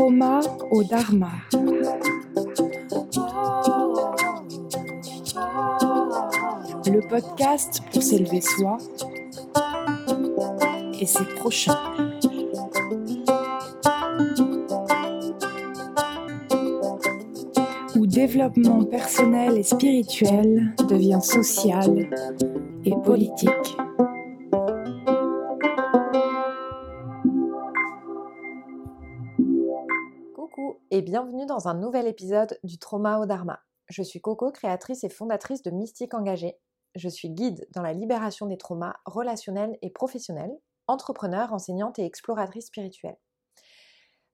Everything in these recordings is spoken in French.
trauma au dharma. Le podcast pour s'élever soi et ses prochains. Où développement personnel et spirituel devient social et politique. Bienvenue dans un nouvel épisode du Trauma au Dharma. Je suis Coco, créatrice et fondatrice de Mystique Engagée. Je suis guide dans la libération des traumas relationnels et professionnels, entrepreneur, enseignante et exploratrice spirituelle.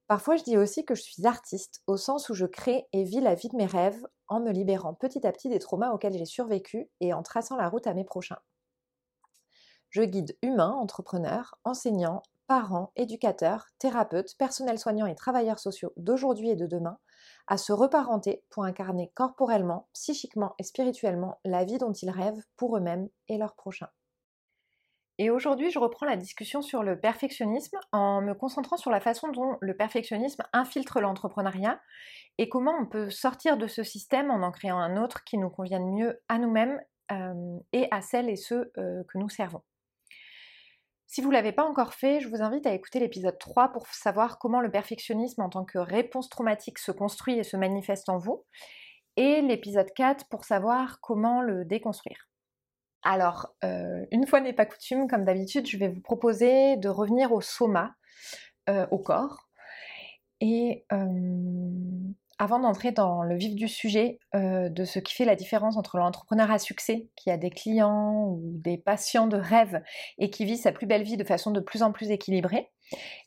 Parfois, je dis aussi que je suis artiste, au sens où je crée et vis la vie de mes rêves en me libérant petit à petit des traumas auxquels j'ai survécu et en traçant la route à mes prochains. Je guide humains, entrepreneurs, enseignants, parents, éducateurs, thérapeutes, personnels soignants et travailleurs sociaux d'aujourd'hui et de demain à se reparenter pour incarner corporellement, psychiquement et spirituellement la vie dont ils rêvent pour eux-mêmes et leurs prochains. Et aujourd'hui, je reprends la discussion sur le perfectionnisme en me concentrant sur la façon dont le perfectionnisme infiltre l'entrepreneuriat et comment on peut sortir de ce système en en créant un autre qui nous convienne mieux à nous-mêmes euh, et à celles et ceux euh, que nous servons. Si vous ne l'avez pas encore fait, je vous invite à écouter l'épisode 3 pour savoir comment le perfectionnisme en tant que réponse traumatique se construit et se manifeste en vous, et l'épisode 4 pour savoir comment le déconstruire. Alors, euh, une fois n'est pas coutume, comme d'habitude, je vais vous proposer de revenir au soma, euh, au corps, et euh, avant d'entrer dans le vif du sujet euh, de ce qui fait la différence entre l'entrepreneur à succès, qui a des clients ou des patients de rêve et qui vit sa plus belle vie de façon de plus en plus équilibrée,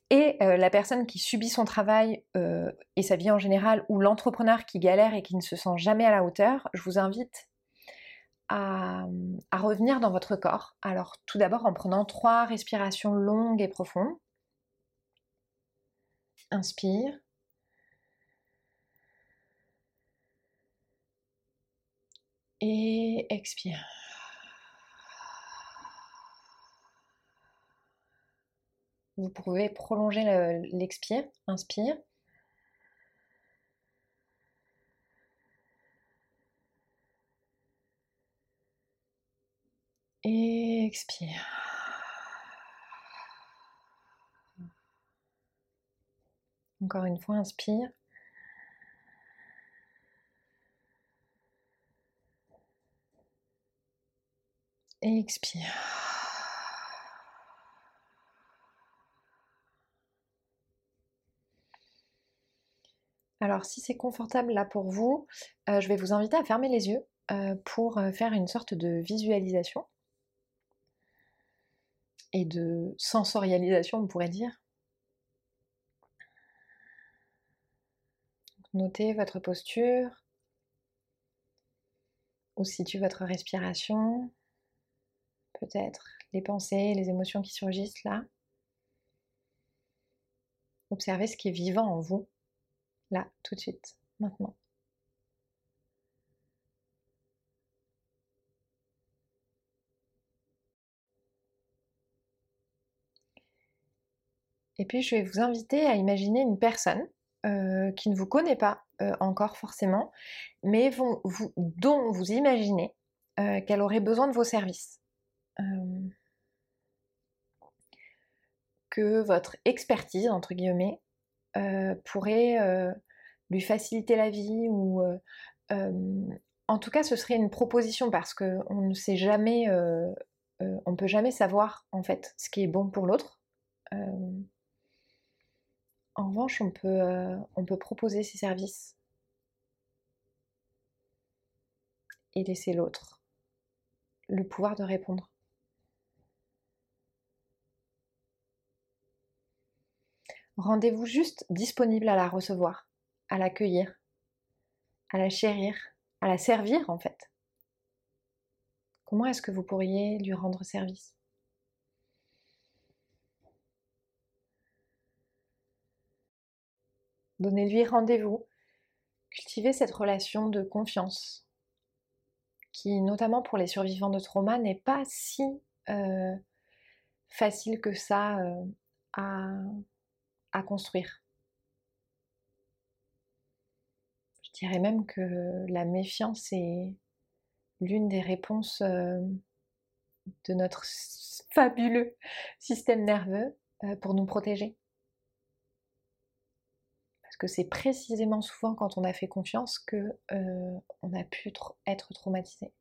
et euh, la personne qui subit son travail euh, et sa vie en général, ou l'entrepreneur qui galère et qui ne se sent jamais à la hauteur, je vous invite à, à revenir dans votre corps. Alors tout d'abord en prenant trois respirations longues et profondes. Inspire. Et expire. Vous pouvez prolonger l'expire, inspire. Expire. Encore une fois, inspire. Expire. Alors si c'est confortable là pour vous, euh, je vais vous inviter à fermer les yeux euh, pour euh, faire une sorte de visualisation et de sensorialisation, on pourrait dire. Notez votre posture, où situe votre respiration peut-être les pensées, les émotions qui surgissent là. Observez ce qui est vivant en vous, là, tout de suite, maintenant. Et puis je vais vous inviter à imaginer une personne euh, qui ne vous connaît pas euh, encore forcément, mais dont vous imaginez euh, qu'elle aurait besoin de vos services. Que votre expertise, entre guillemets, pourrait lui faciliter la vie ou en tout cas ce serait une proposition parce qu'on ne sait jamais, on ne peut jamais savoir en fait ce qui est bon pour l'autre. en revanche, on peut, on peut proposer ses services et laisser l'autre le pouvoir de répondre. Rendez-vous juste disponible à la recevoir, à l'accueillir, à la chérir, à la servir en fait. Comment est-ce que vous pourriez lui rendre service? Donnez-lui rendez-vous, cultivez cette relation de confiance qui, notamment pour les survivants de trauma, n'est pas si euh, facile que ça euh, à, à construire. Je dirais même que la méfiance est l'une des réponses euh, de notre fabuleux système nerveux euh, pour nous protéger. Parce que c'est précisément souvent quand on a fait confiance que euh, on a pu être traumatisé.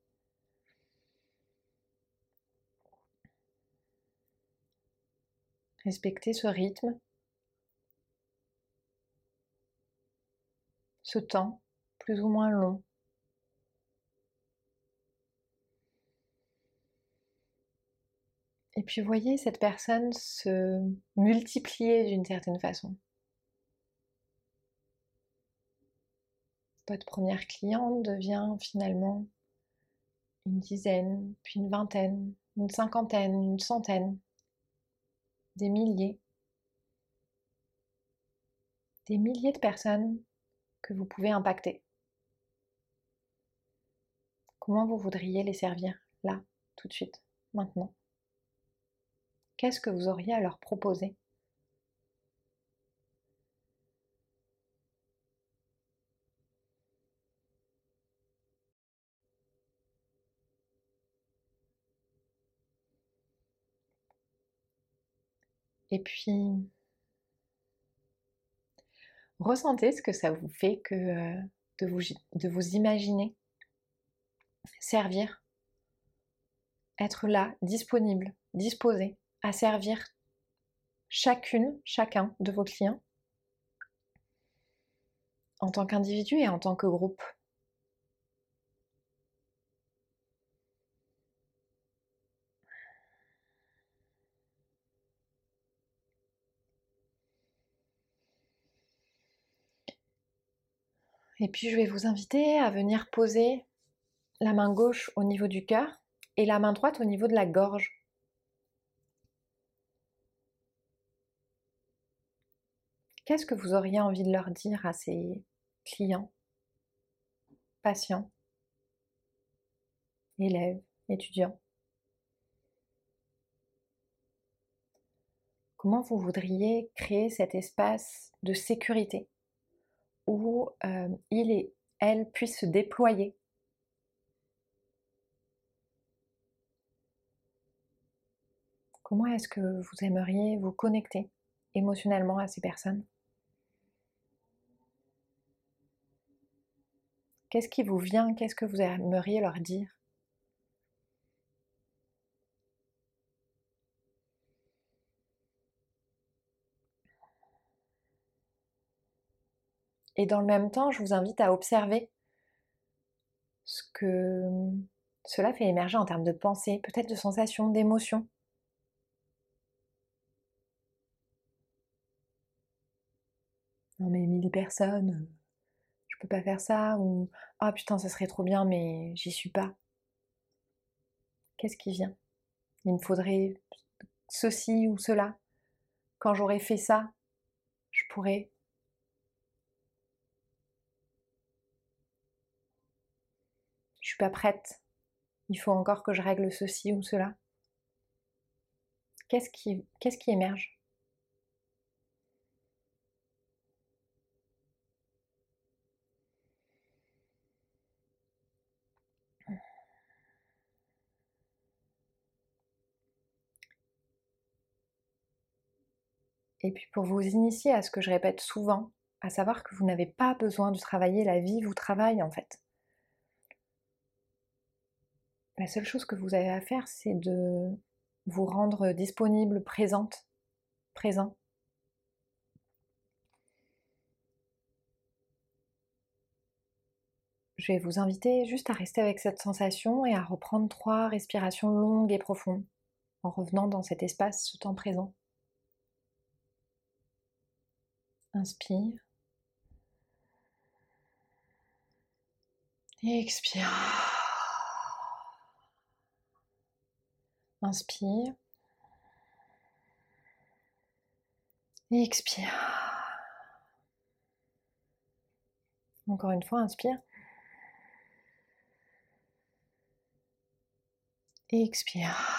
Respecter ce rythme, ce temps plus ou moins long. Et puis voyez cette personne se multiplier d'une certaine façon. Votre première cliente devient finalement une dizaine, puis une vingtaine, une cinquantaine, une centaine, des milliers. Des milliers de personnes que vous pouvez impacter. Comment vous voudriez les servir là, tout de suite, maintenant? Qu'est-ce que vous auriez à leur proposer? Et puis, ressentez ce que ça vous fait que euh, de vous, de vous imaginer servir, être là, disponible, disposé à servir chacune, chacun de vos clients en tant qu'individu et en tant que groupe? Et puis je vais vous inviter à venir poser la main gauche au niveau du cœur et la main droite au niveau de la gorge. Qu'est-ce que vous auriez envie de leur dire à ces clients, patients, élèves, étudiants? Comment vous voudriez créer cet espace de sécurité? Où euh, il et elle puissent se déployer. Comment est-ce que vous aimeriez vous connecter émotionnellement à ces personnes? Qu'est-ce qui vous vient? Qu'est-ce que vous aimeriez leur dire? Et dans le même temps, je vous invite à observer ce que cela fait émerger en termes de pensée, peut-être de sensations, d'émotions. Non mais mille personnes, je peux pas faire ça, ou ah putain ça serait trop bien mais j'y suis pas. Qu'est-ce qui vient? Il me faudrait ceci ou cela. Quand j'aurai fait ça, je pourrais. Pas prête. Il faut encore que je règle ceci ou cela. Qu'est-ce qui, qu'est-ce qui émerge? Et puis pour vous initier à ce que je répète souvent, à savoir que vous n'avez pas besoin de travailler, la vie vous travaille en fait. La seule chose que vous avez à faire, c'est de vous rendre disponible, présente, présent. Je vais vous inviter juste à rester avec cette sensation et à reprendre trois respirations longues et profondes en revenant dans cet espace, ce temps présent. Inspire. expire. Inspire. expire. Encore une fois, inspire. expire.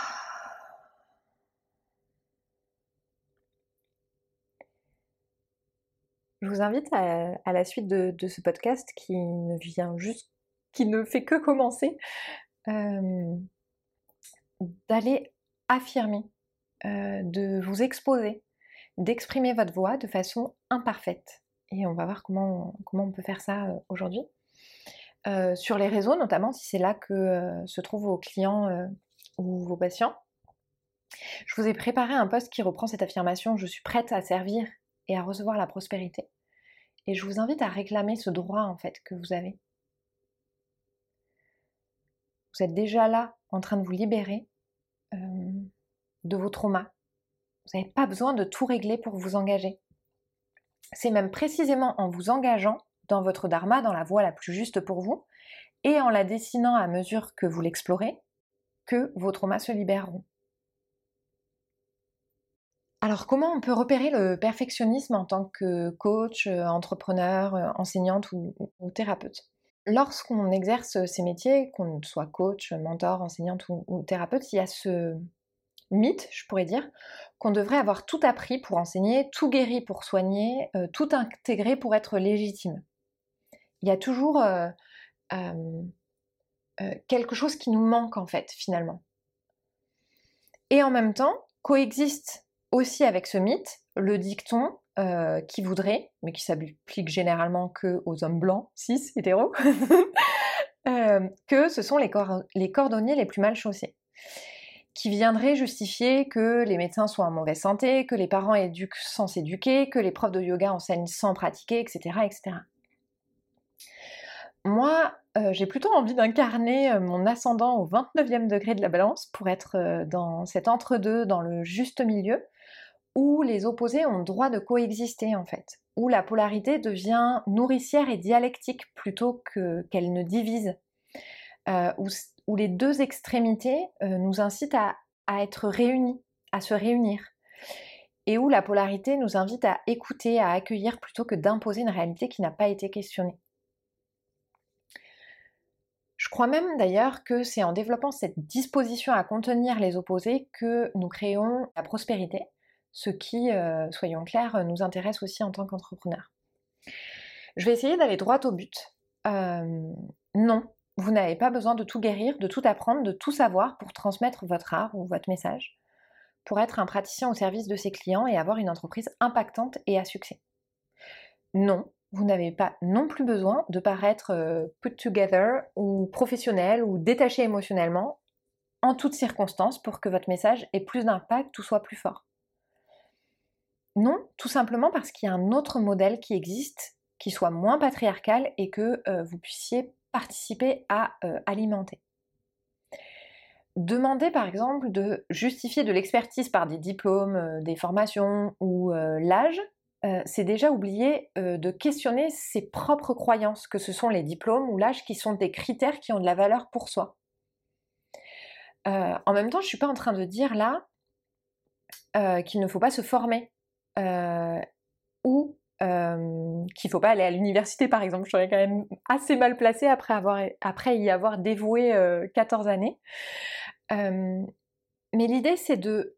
je vous invite à, la suite de, ce podcast qui ne vient juste, qui ne fait que commencer, euh, d'aller affirmer, euh, de vous exposer, d'exprimer votre voix de façon imparfaite. Et on va voir comment, comment on peut faire ça euh, aujourd'hui. sur les réseaux, notamment si c'est là que se trouvent vos clients ou vos patients. Je vous ai préparé un post qui reprend cette affirmation Je suis prête à servir et à recevoir la prospérité. Et je vous invite à réclamer ce droit en fait que vous avez. Vous êtes déjà là en train de vous libérer euh, de vos traumas. Vous n'avez pas besoin de tout régler pour vous engager. C'est même précisément en vous engageant dans votre dharma, dans la voie la plus juste pour vous, et en la dessinant à mesure que vous l'explorez, que vos traumas se libéreront. Alors comment on peut repérer le perfectionnisme en tant que coach, euh, entrepreneur, euh, enseignante ou, thérapeute? Lorsqu'on exerce ces métiers, qu'on soit coach, mentor, enseignante ou, thérapeute, il y a ce mythe, je pourrais dire, qu'on devrait avoir tout appris pour enseigner, tout guéri pour soigner, euh, tout intégré pour être légitime. Il y a toujours quelque chose qui nous manque en fait finalement. Et en même temps, coexiste aussi avec ce mythe le dicton euh, qui voudrait, mais qui s'applique généralement que aux hommes blancs, cis, hétéros, euh, que ce sont les, cordonniers les plus mal chaussés qui viendrait justifier que les médecins sont en mauvaise santé, que les parents éduquent sans s'éduquer, que les profs de yoga enseignent sans pratiquer, etc. etc. Moi, euh, j'ai plutôt envie d'incarner mon ascendant au 29e degré de la balance pour être dans cet entre-deux, dans le juste milieu, où les opposés ont le droit de coexister en fait, où la polarité devient nourricière et dialectique plutôt qu'elle ne divise, euh, où, les deux extrémités euh, nous incitent à, être réunis, à se réunir, et où la polarité nous invite à écouter, à accueillir plutôt que d'imposer une réalité qui n'a pas été questionnée. Je crois même d'ailleurs que c'est en développant cette disposition à contenir les opposés que nous créons la prospérité, ce qui, euh, soyons clairs, nous intéresse aussi en tant qu'entrepreneur. Je vais essayer d'aller droit au but. Euh, non, vous n'avez pas besoin de tout guérir, de tout apprendre, de tout savoir pour transmettre votre art ou votre message, pour être un praticien au service de ses clients et avoir une entreprise impactante et à succès. Non, vous n'avez pas non plus besoin de paraître euh, put together ou professionnel ou détaché émotionnellement en toutes circonstances pour que votre message ait plus d'impact ou soit plus fort. Non, tout simplement parce qu'il y a un autre modèle qui existe, qui soit moins patriarcal et que euh, vous puissiez participer à euh, alimenter. Demander par exemple de justifier de l'expertise par des diplômes, euh, des formations ou l'âge, c'est déjà oublier de questionner ses propres croyances, que ce sont les diplômes ou l'âge qui sont des critères qui ont de la valeur pour soi. en même temps, je ne suis pas en train de dire là qu'il ne faut pas se former euh, ou euh, qu'il ne faut pas aller à l'université par exemple. Je serais quand même assez mal placée après, avoir, après y avoir dévoué 14 euh, années. mais l'idée c'est de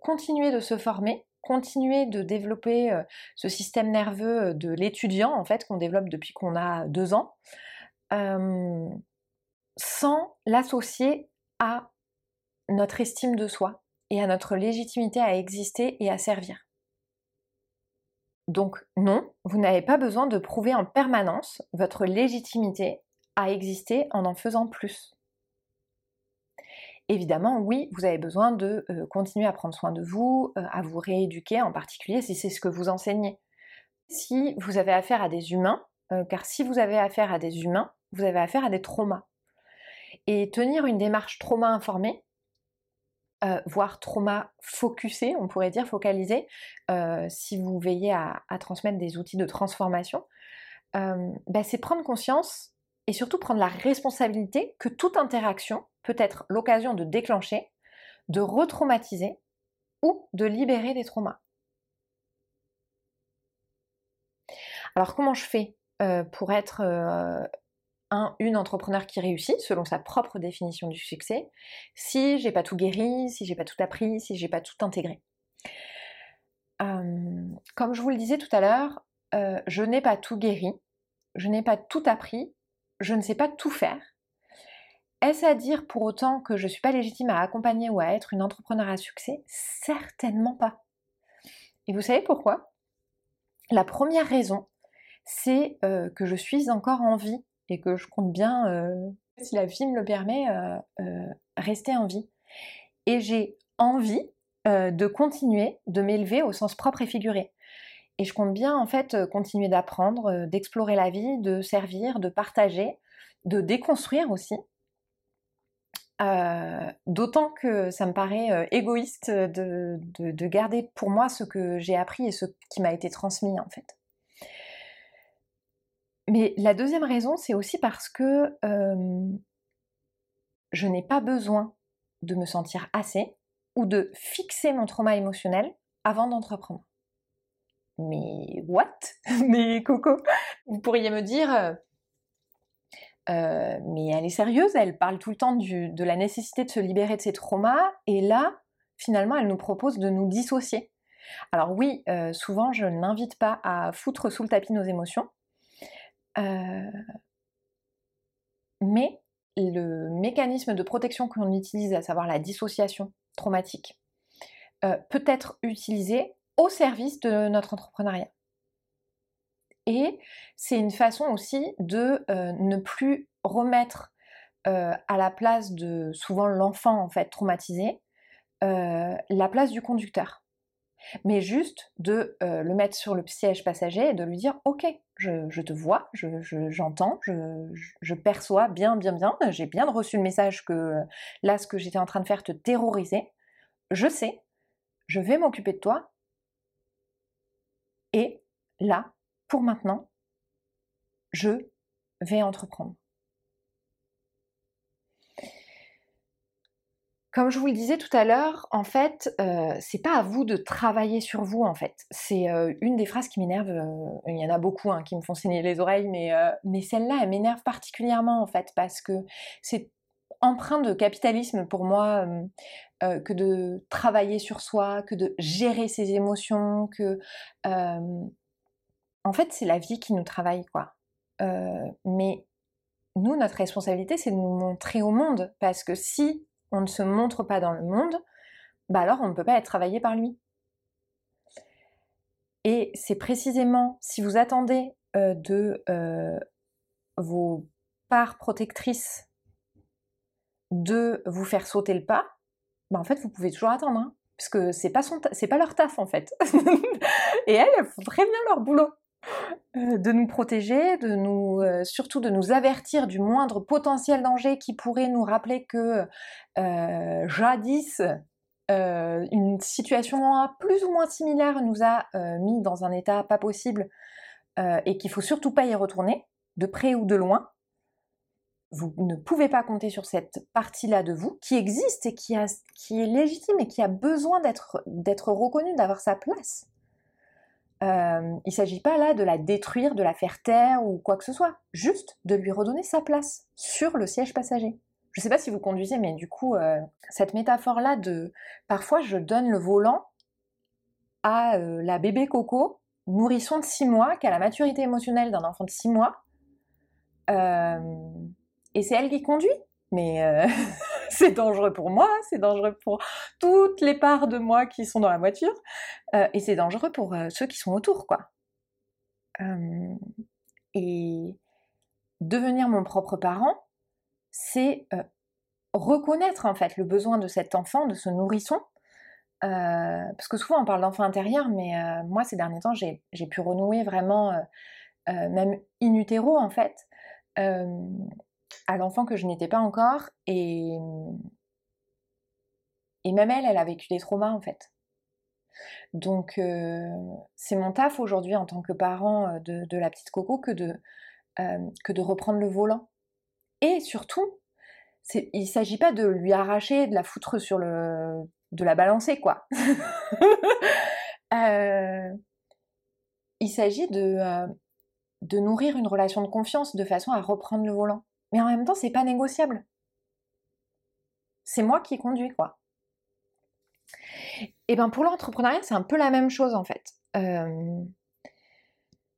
continuer de se former, continuer de développer ce système nerveux de l'étudiant en fait qu'on développe depuis qu'on a deux ans, sans l'associer à notre estime de soi et à notre légitimité à exister et à servir. Donc non, vous n'avez pas besoin de prouver en permanence votre légitimité à exister en en faisant plus. Évidemment, oui, vous avez besoin de euh, continuer à prendre soin de vous, euh, à vous rééduquer, en particulier si c'est ce que vous enseignez. Si vous avez affaire à des humains, euh, car si vous avez affaire à des humains, vous avez affaire à des traumas. Et tenir une démarche trauma informée, euh, voire trauma focusé, on pourrait dire focalisé, euh, si vous veillez à, transmettre des outils de transformation, euh, bah, c'est prendre conscience et surtout prendre la responsabilité que toute interaction peut être l'occasion de déclencher, de retraumatiser ou de libérer des traumas. Alors comment je fais pour être un, une entrepreneur qui réussit selon sa propre définition du succès, si j'ai pas tout guéri, si j'ai pas tout appris, si j'ai pas tout intégré. comme je vous le disais tout à l'heure, je n'ai pas tout guéri, je n'ai pas tout appris, je ne sais pas tout faire. Est-ce à dire pour autant que je ne suis pas légitime à accompagner ou à être une entrepreneur à succès? Certainement pas. Et vous savez pourquoi? La première raison, c'est que je suis encore en vie et que je compte bien, si la vie me le permet, rester en vie. Et j'ai envie de continuer de m'élever au sens propre et figuré. Et je compte bien en fait continuer d'apprendre, d'explorer la vie, de servir, de partager, de déconstruire aussi. D'autant que ça me paraît égoïste de, garder pour moi ce que j'ai appris et ce qui m'a été transmis en fait. Mais la deuxième raison, c'est aussi parce que je n'ai pas besoin de me sentir assez ou de fixer mon trauma émotionnel avant d'entreprendre. Mais what? Mais Coco, vous pourriez me dire, mais elle est sérieuse, elle parle tout le temps de la nécessité de se libérer de ses traumas, et là, finalement, elle nous propose de nous dissocier. Alors oui, souvent, je n'invite pas à foutre sous le tapis nos émotions, mais le mécanisme de protection qu'on utilise, à savoir la dissociation traumatique, peut être utilisé au service de notre entrepreneuriat. Et c'est une façon aussi de euh, ne plus remettre euh, à la place de souvent l'enfant en fait traumatisé euh, la place du conducteur. Mais juste de le mettre sur le siège passager et de lui dire ok, je, te vois, j'entends, je, je, perçois bien, bien, bien, j'ai bien reçu le message que là ce que j'étais en train de faire te terrorisait, je sais, je vais m'occuper de toi, et là, pour maintenant, je vais entreprendre. Comme je vous le disais tout à l'heure, en fait, euh, c'est pas à vous de travailler sur vous, en fait. C'est euh, une des phrases qui m'énerve. Euh, il y en a beaucoup hein, qui me font saigner les oreilles, mais, mais celle-là, elle m'énerve particulièrement, en fait, parce que c'est empreint de capitalisme pour moi que de travailler sur soi, que de gérer ses émotions, que en fait, c'est la vie qui nous travaille, quoi. Mais nous, notre responsabilité, c'est de nous montrer au monde, parce que si on ne se montre pas dans le monde, bah alors on ne peut pas être travaillé par lui. Et c'est précisément si vous attendez euh, de euh, vos parts protectrices de vous faire sauter le pas, bah en fait vous pouvez toujours attendre, hein, parce que c'est pas pas leur taf en fait. Et elles, elles font très bien leur boulot. Euh, de nous protéger, de nous, euh, surtout de nous avertir du moindre potentiel danger qui pourrait nous rappeler que euh, jadis une situation plus ou moins similaire nous a mis dans un état pas possible et qu'il faut surtout pas y retourner, de près ou de loin. Vous ne pouvez pas compter sur cette partie-là de vous qui existe et qui est légitime et qui a besoin d'être reconnue, d'avoir sa place. Euh, il ne s'agit pas là de la détruire, de la faire taire ou quoi que ce soit, juste de lui redonner sa place sur le siège passager. Je ne sais pas si vous conduisez, mais du coup, euh, cette métaphore-là de parfois je donne le volant à euh, la bébé Coco, nourrisson de 6 mois, qui a la maturité émotionnelle d'un enfant de 6 mois, et c'est elle qui conduit. Mais c'est dangereux pour moi, c'est dangereux pour toutes les parts de moi qui sont dans la voiture, euh, et c'est dangereux pour euh, ceux qui sont autour, quoi. Euh, et devenir mon propre parent, c'est reconnaître en fait le besoin de cet enfant, de ce nourrisson, parce que souvent on parle d'enfant intérieur, mais moi ces derniers temps j'ai pu renouer vraiment, même in utero en fait, à l'enfant que je n'étais pas encore et même elle, elle a vécu des traumas en fait. Donc euh, c'est mon taf aujourd'hui en tant que parent euh, de, la petite Coco que de, euh, que de reprendre le volant. Et surtout, il ne s'agit pas de lui arracher, de la foutre sur le... de la balancer quoi. il s'agit de nourrir une relation de confiance de façon à reprendre le volant. Mais en même temps, c'est pas négociable. C'est moi qui conduis, quoi. Et ben pour l'entrepreneuriat, c'est un peu la même chose en fait.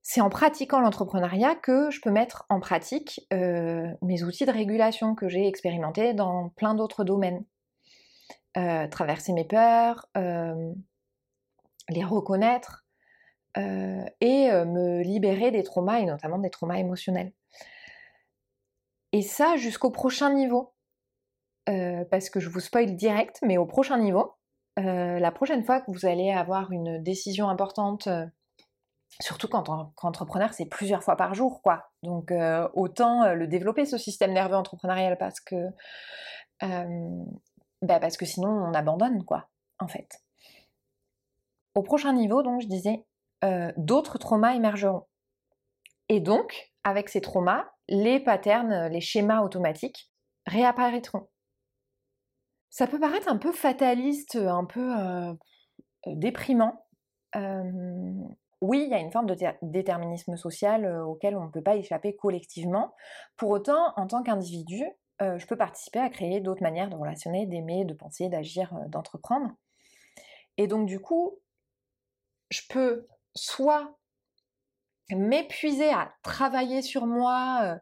c'est en pratiquant l'entrepreneuriat que je peux mettre en pratique mes outils de régulation que j'ai expérimentés dans plein d'autres domaines. traverser mes peurs, les reconnaître et me libérer des traumas et notamment des traumas émotionnels. Et ça jusqu'au prochain niveau. parce que je vous spoil direct, mais au prochain niveau, la prochaine fois que vous allez avoir une décision importante, surtout quand entrepreneur, c'est plusieurs fois par jour, quoi. Donc autant le développer ce système nerveux entrepreneurial parce que bah, parce que sinon on abandonne, quoi, en fait. Au prochain niveau, donc je disais, d'autres traumas émergeront. Et donc, avec ces traumas, les patterns, les schémas automatiques réapparaîtront. Ça peut paraître un peu fataliste, un peu euh, déprimant. oui, il y a une forme de déterminisme social euh, auquel on ne peut pas échapper collectivement. Pour autant, en tant qu'individu, euh, je peux participer à créer d'autres manières de relationner, d'aimer, de penser, d'agir, d'entreprendre. Et donc du coup, je peux soit m'épuiser à travailler sur moi,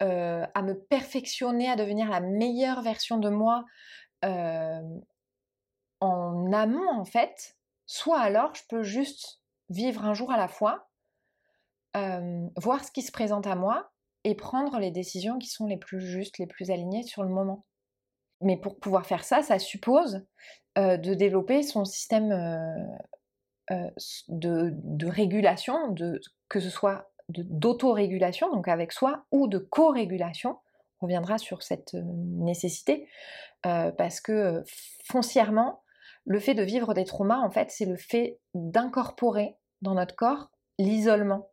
à me perfectionner, à devenir la meilleure version de moi en amont en fait, soit alors je peux juste vivre un jour à la fois, voir ce qui se présente à moi et prendre les décisions qui sont les plus justes, les plus alignées sur le moment. Mais pour pouvoir faire ça, ça suppose de développer son système de, de, régulation, de, que ce soit d'autorégulation, donc avec soi, ou de co-régulation, on reviendra sur cette nécessité, parce que foncièrement, le fait de vivre des traumas, en fait, c'est le fait d'incorporer dans notre corps l'isolement.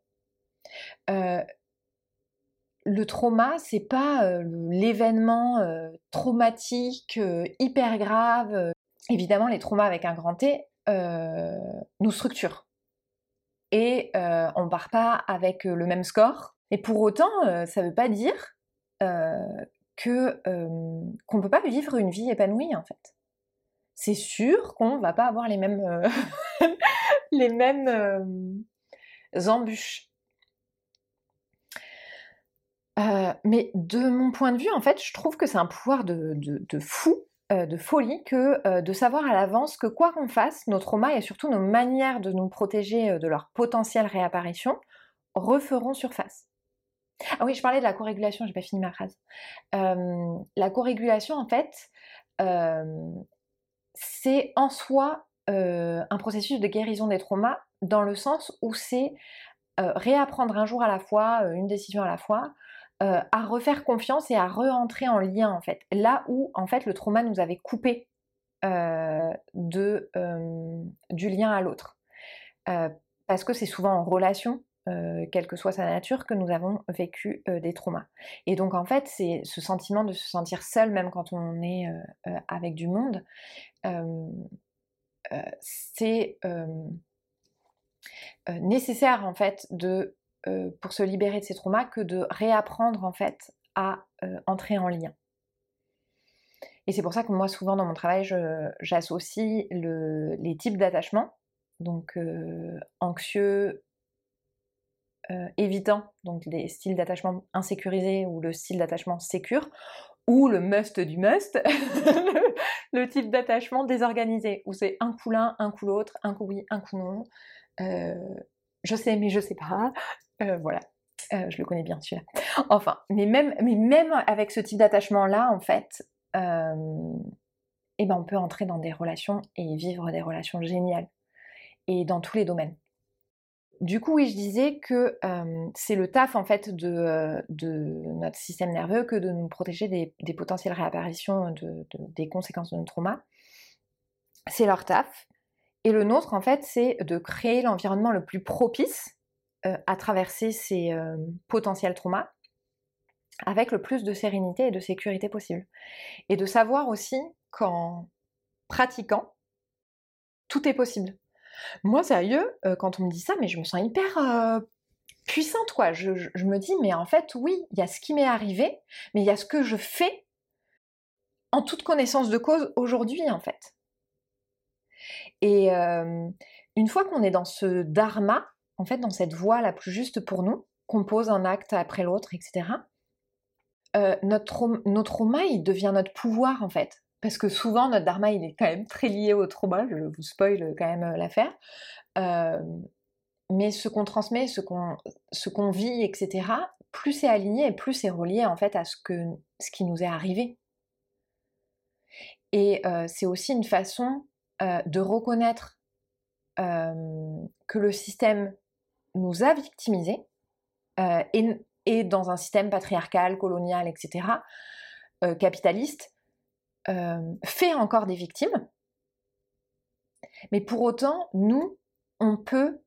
le trauma, c'est pas l'événement traumatique hyper grave. Évidemment, les traumas avec un grand T nous structurent. Et on part pas avec le même score. Et pour autant, ça ne veut pas dire que qu'on peut pas vivre une vie épanouie en fait. C'est sûr qu'on va pas avoir les mêmes les embûches. mais de mon point de vue, en fait, je trouve que c'est un pouvoir de, fou, de folie, que de savoir à l'avance que quoi qu'on fasse, nos traumas et surtout nos manières de nous protéger de leur potentielle réapparition referont surface. Ah oui, je parlais de la co-régulation, j'ai pas fini ma phrase. la co-régulation, en fait, c'est en soi un processus de guérison des traumas dans le sens où c'est réapprendre un jour à la fois, une décision à la fois, à refaire confiance et à re-entrer en lien en fait. Là où en fait le trauma nous avait coupé de, du lien à l'autre. parce que c'est souvent en relation euh, quelle que soit sa nature, que nous avons vécu euh, des traumas. Et donc en fait, c'est ce sentiment de se sentir seul, même quand on est euh, avec du monde, c'est nécessaire en fait de, pour se libérer de ces traumas que de réapprendre en fait à entrer en lien. Et c'est pour ça que moi, souvent dans mon travail, j'associe les types d'attachement, donc anxieux, euh, évitant donc les styles d'attachement insécurisés ou le style d'attachement sécure, ou le must du must, le, type d'attachement désorganisé, où c'est un coup l'un, un coup l'autre, un coup oui, un coup non. Euh, je sais, mais je sais pas. Euh, voilà. je le connais bien celui-là. Enfin, mais même, mais même avec ce type d'attachement-là, en fait, eh ben on peut entrer dans des relations et vivre des relations géniales. Et dans tous les domaines. Du coup, oui, je disais que c'est le taf en fait de, notre système nerveux que de nous protéger des, potentielles réapparitions des conséquences de nos traumas. C'est leur taf. Et le nôtre, en fait, c'est de créer l'environnement le plus propice à traverser ces potentiels traumas avec le plus de sérénité et de sécurité possible. Et de savoir aussi qu'en pratiquant, tout est possible. Moi, sérieux, euh, quand on me dit ça, mais je me sens hyper euh, puissante, quoi. Je, me dis, mais en fait, oui, il y a ce qui m'est arrivé, mais il y a ce que je fais en toute connaissance de cause aujourd'hui, en fait. Et euh, une fois qu'on est dans ce dharma, en fait, dans cette voie la plus juste pour nous, qu'on pose un acte après l'autre, etc., euh, notre, trauma, il devient notre pouvoir, en fait. Parce que souvent, notre dharma, il est quand même très lié au trauma, je vous spoil quand même euh, l'affaire. Euh, mais ce qu'on transmet, ce qu'on, ce qu'on vit, etc., plus c'est aligné et plus c'est relié en fait à ce, que, ce qui nous est arrivé. Et c'est aussi une façon de reconnaître que le système nous a victimisés et, et, dans un système patriarcal, colonial, etc., capitaliste, fait encore des victimes. Mais pour autant, nous, on peut,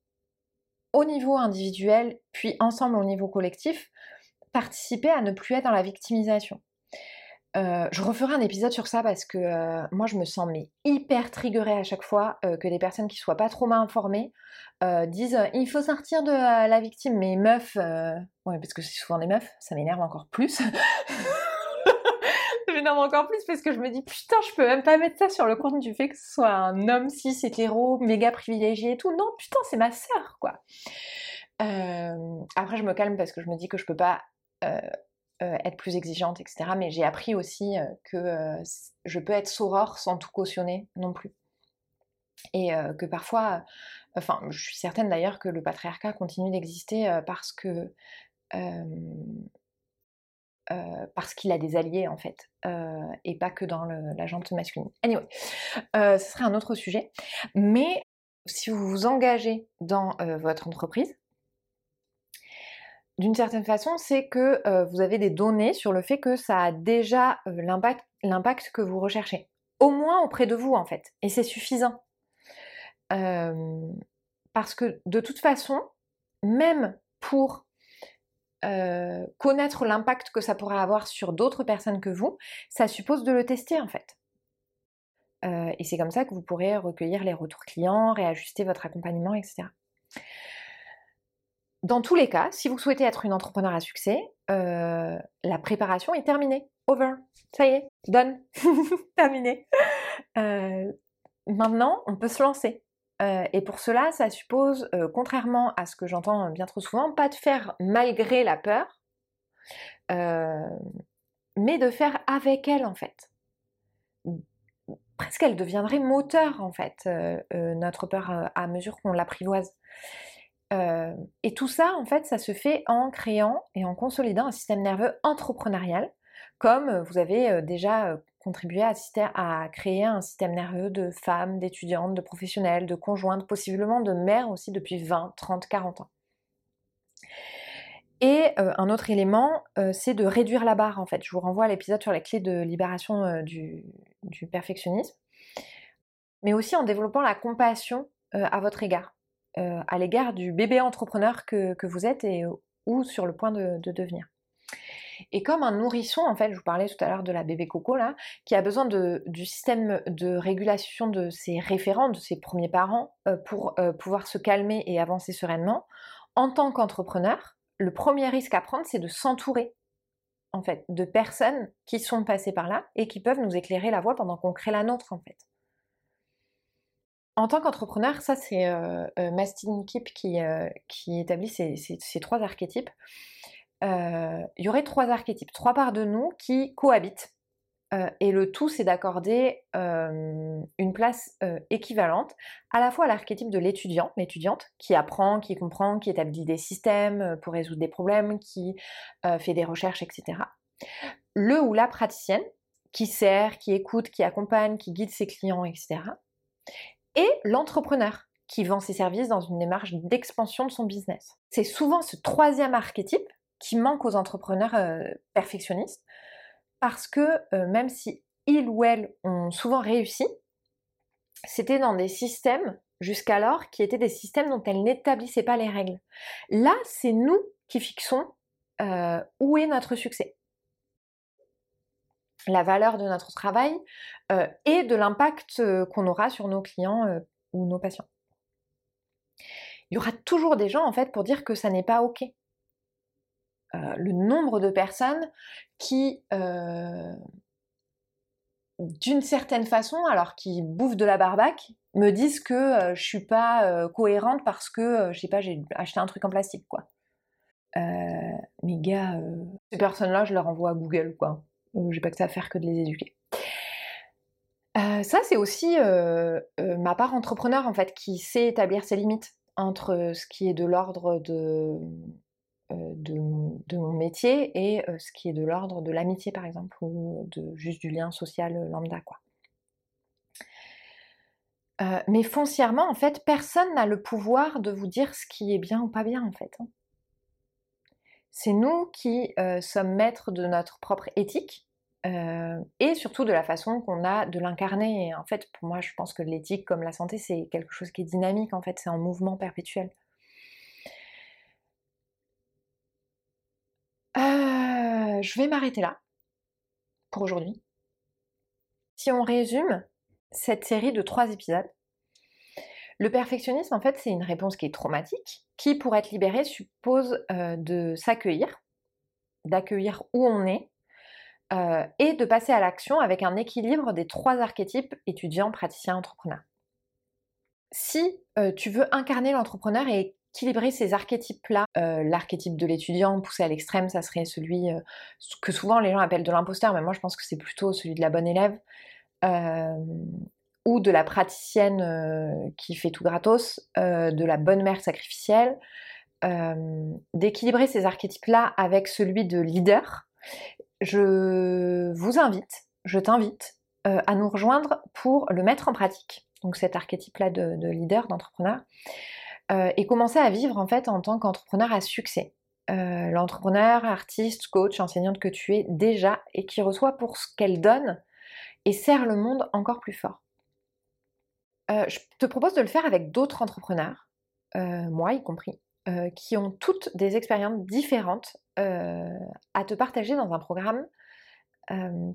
au niveau individuel, puis ensemble au niveau collectif, participer à ne plus être dans la victimisation. Euh, je referai un épisode sur ça parce que euh, moi je me sens mais hyper triggerée à chaque fois euh, que des personnes qui soient pas trop mal informées disent il faut sortir de la victime. Mais meuf ouais parce que c'est souvent des meufs ça m'énerve encore plus. Ça m'énerve encore plus parce que je me dis putain je peux même pas mettre ça sur le compte du fait que ce soit un homme cis hétéro méga privilégié et tout. Non putain c'est ma sœur quoi. Après je me calme parce que je me dis que je peux pas être plus exigeante, etc. Mais j'ai appris aussi euh, que euh, je peux être saurore sans tout cautionner non plus. Et que parfois, enfin, je suis certaine d'ailleurs que le patriarcat continue d'exister parce que parce qu'il a des alliés en fait, et pas que dans la jante masculine. Anyway, ce serait un autre sujet. Mais si vous vous engagez dans votre entreprise, d'une certaine façon, c'est que euh, vous avez des données sur le fait que ça a déjà euh, l'impact que vous recherchez. Au moins auprès de vous, en fait. Et c'est suffisant. Euh, parce que de toute façon, même pour connaître l'impact que ça pourrait avoir sur d'autres personnes que vous, ça suppose de le tester, en fait. et c'est comme ça que vous pourrez recueillir les retours clients, réajuster votre accompagnement, etc. Dans tous les cas, si vous souhaitez être une entrepreneur à succès, euh, la préparation est terminée. Over. Ça y est, done. terminé. Euh, maintenant, on peut se lancer. Euh, et pour cela, ça suppose, contrairement à ce que j'entends bien trop souvent, pas de faire malgré la peur, mais de faire avec elle en fait. Presque elle deviendrait moteur en fait, notre peur à mesure qu'on l'apprivoise. Euh, et tout ça, en fait, ça se fait en créant et en consolidant un système nerveux entrepreneurial, comme vous avez euh, déjà euh, contribué à, créer un système nerveux de femmes, d'étudiantes, de professionnels, de conjointes, possiblement de mères aussi depuis 20, 30, 40 ans. Et un autre élément, c'est de réduire la barre en fait. Je vous renvoie à l'épisode sur les clés de libération du, perfectionnisme, mais aussi en développant la compassion à votre égard. Euh, à l'égard du bébé entrepreneur que, vous êtes et ou sur le point de, devenir. Et comme un nourrisson, en fait, je vous parlais tout à l'heure de la bébé coco là, qui a besoin du système de régulation de ses référents, de ses premiers parents, euh, pour euh, pouvoir se calmer et avancer sereinement. En tant qu'entrepreneur, le premier risque à prendre, c'est de s'entourer en fait de personnes qui sont passées par là et qui peuvent nous éclairer la voie pendant qu'on crée la nôtre en fait. En tant qu'entrepreneur, ça c'est euh, euh Mastin qui, euh, qui établit ces, trois archétypes. Il y aurait trois archétypes, trois parts de nous qui cohabitent. et le tout, c'est d'accorder une place équivalente à la fois à l'archétype de l'étudiant, l'étudiante, qui apprend, qui comprend, qui établit des systèmes pour résoudre des problèmes, qui fait des recherches, etc. Le ou la praticienne, qui sert, qui écoute, qui accompagne, qui guide ses clients, etc et l'entrepreneur qui vend ses services dans une démarche d'expansion de son business. C'est souvent ce troisième archétype qui manque aux entrepreneurs euh, perfectionnistes parce que euh, même si ils ou elles ont souvent réussi, c'était dans des systèmes jusqu'alors qui étaient des systèmes dont elles n'établissaient pas les règles. Là, c'est nous qui fixons euh, où est notre succès la valeur de notre travail euh, et de l'impact euh, qu'on aura sur nos clients euh, ou nos patients. Il y aura toujours des gens en fait pour dire que ça n'est pas ok. le nombre de personnes qui d'une certaine façon, alors qu'ils bouffent de la barbaque, me disent que je suis pas cohérente parce que, je sais pas, j'ai acheté un truc en plastique, quoi. mes gars, ces personnes-là, je leur envoie à Google, quoi. J'ai pas que ça à faire que de les éduquer. ça, c'est aussi ma part entrepreneur, en fait, qui sait établir ses limites entre ce qui est de l'ordre de, de, mon métier et ce qui est de l'ordre de l'amitié, par exemple, ou de juste du lien social lambda, quoi. mais foncièrement, en fait, personne n'a le pouvoir de vous dire ce qui est bien ou pas bien, en fait. Hein. C'est nous qui sommes maîtres de notre propre éthique et surtout de la façon qu'on a de l'incarner. Et en fait, pour moi, je pense que l'éthique, comme la santé, c'est quelque chose qui est dynamique, en fait, c'est en mouvement perpétuel. je vais m'arrêter là pour aujourd'hui. Si on résume cette série de trois épisodes, le perfectionnisme, en fait, c'est une réponse qui est traumatique, qui, pour être libérée, suppose euh, de s'accueillir, d'accueillir où on est, euh, et de passer à l'action avec un équilibre des trois archétypes étudiant, praticien, entrepreneur. Si euh, tu veux incarner l'entrepreneur et équilibrer ces archétypes-là. L'archétype de l'étudiant poussé à l'extrême, ça serait celui que souvent les gens appellent de l'imposteur, mais moi je pense que c'est plutôt celui de la bonne élève. Euh, de la praticienne qui fait tout gratos, de la bonne mère sacrificielle, d'équilibrer ces archétypes-là avec celui de leader. Je vous invite, je t'invite à nous rejoindre pour le mettre en pratique, donc cet archétype-là de, de leader, d'entrepreneur. Euh, et commencer à vivre en fait en tant qu'entrepreneur à succès. Euh, l'entrepreneur, artiste, coach, enseignante que tu es déjà et qui reçoit pour ce qu'elle donne et sert le monde encore plus fort. Euh, je te propose de le faire avec d'autres entrepreneurs, moi y compris, qui ont toutes des expériences différentes à te partager dans un programme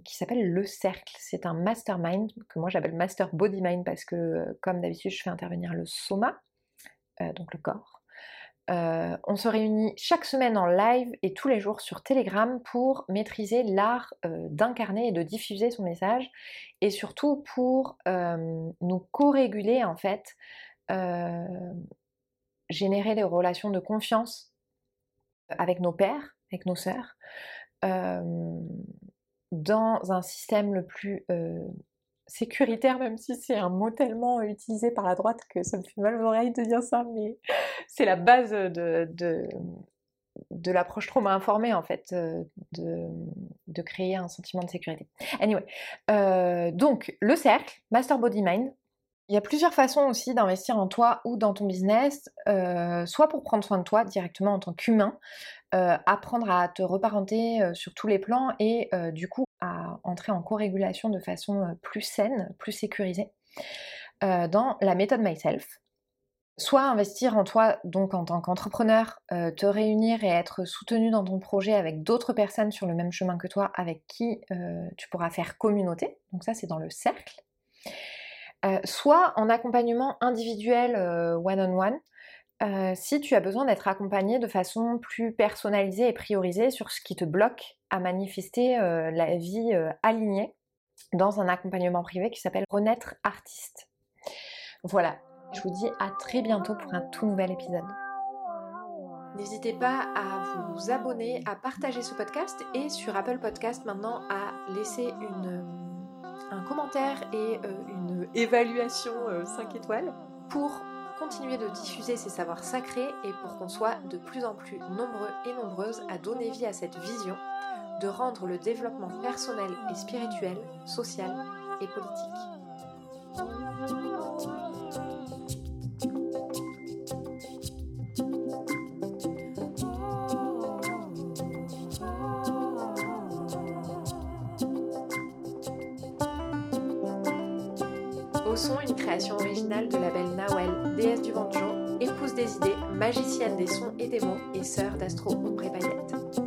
qui s'appelle Le Cercle. C'est un mastermind que moi j'appelle Master Body Mind parce que comme d'habitude je fais intervenir le soma, euh, donc le corps. Euh, on se réunit chaque semaine en live et tous les jours sur Telegram pour maîtriser l'art euh, d'incarner et de diffuser son message et surtout pour nous co-réguler en fait, générer des relations de confiance avec nos pères, avec nos sœurs, dans un système le plus sécuritaire, même si c'est un mot tellement utilisé par la droite que ça me fait mal aux oreilles de dire ça, mais c'est la base de, de, l'approche trauma informée en fait, euh, de, de, créer un sentiment de sécurité. Anyway, euh, donc le cercle, Master Body Mind, il y a plusieurs façons aussi d'investir en toi ou dans ton business, euh, soit pour prendre soin de toi directement en tant qu'humain, apprendre à te reparenter sur tous les plans et du coup entrer en co-régulation de façon euh, plus saine, plus sécurisée, euh, dans la méthode Myself. Soit investir en toi, donc en tant qu'entrepreneur, euh, te réunir et être soutenu dans ton projet avec d'autres personnes sur le même chemin que toi, avec qui tu pourras faire communauté. Donc ça, c'est dans le cercle. soit en accompagnement individuel one-on-one, si tu as besoin d'être accompagné de façon plus personnalisée et priorisée sur ce qui te bloque à manifester la vie alignée dans un accompagnement privé qui s'appelle Renaître Artiste. Voilà, je vous dis à très bientôt pour un tout nouvel épisode. N'hésitez pas à vous abonner, à partager ce podcast et sur Apple Podcast maintenant à laisser un commentaire et une évaluation 5 étoiles pour continuer de diffuser ces savoirs sacrés et pour qu'on soit de plus en plus nombreux et nombreuses à donner vie à cette vision de rendre le développement personnel et spirituel, social et politique. Originale de la belle Nawel, déesse du vent épouse des idées, magicienne des sons et des mots et sœur d'Astro Ombre et.